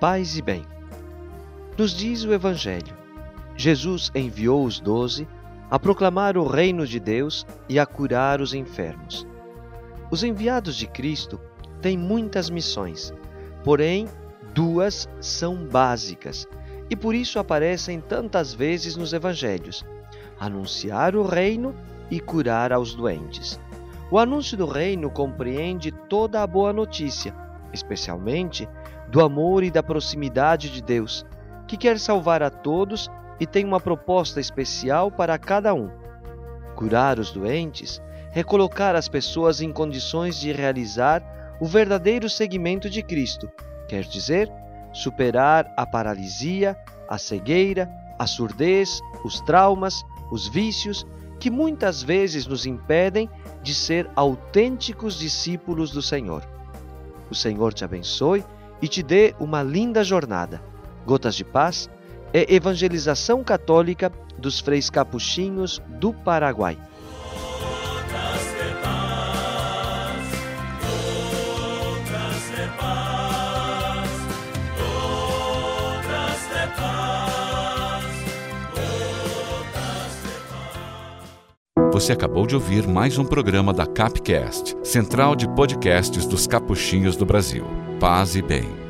paz e bem. Nos diz o Evangelho: Jesus enviou os doze a proclamar o reino de Deus e a curar os enfermos. Os enviados de Cristo têm muitas missões, porém, duas são básicas e por isso aparecem tantas vezes nos evangelhos: anunciar o reino e curar aos doentes. O anúncio do reino compreende toda a boa notícia, especialmente do amor e da proximidade de Deus, que quer salvar a todos e tem uma proposta especial para cada um. Curar os doentes é colocar as pessoas em condições de realizar o verdadeiro seguimento de Cristo, quer dizer, superar a paralisia, a cegueira, a surdez, os traumas, os vícios que muitas vezes nos impedem de ser autênticos discípulos do Senhor. O Senhor te abençoe e te dê uma linda jornada. Gotas de Paz é evangelização católica dos freis capuchinhos do Paraguai. Você acabou de ouvir mais um programa da Capcast, central de podcasts dos capuchinhos do Brasil. Paz e bem.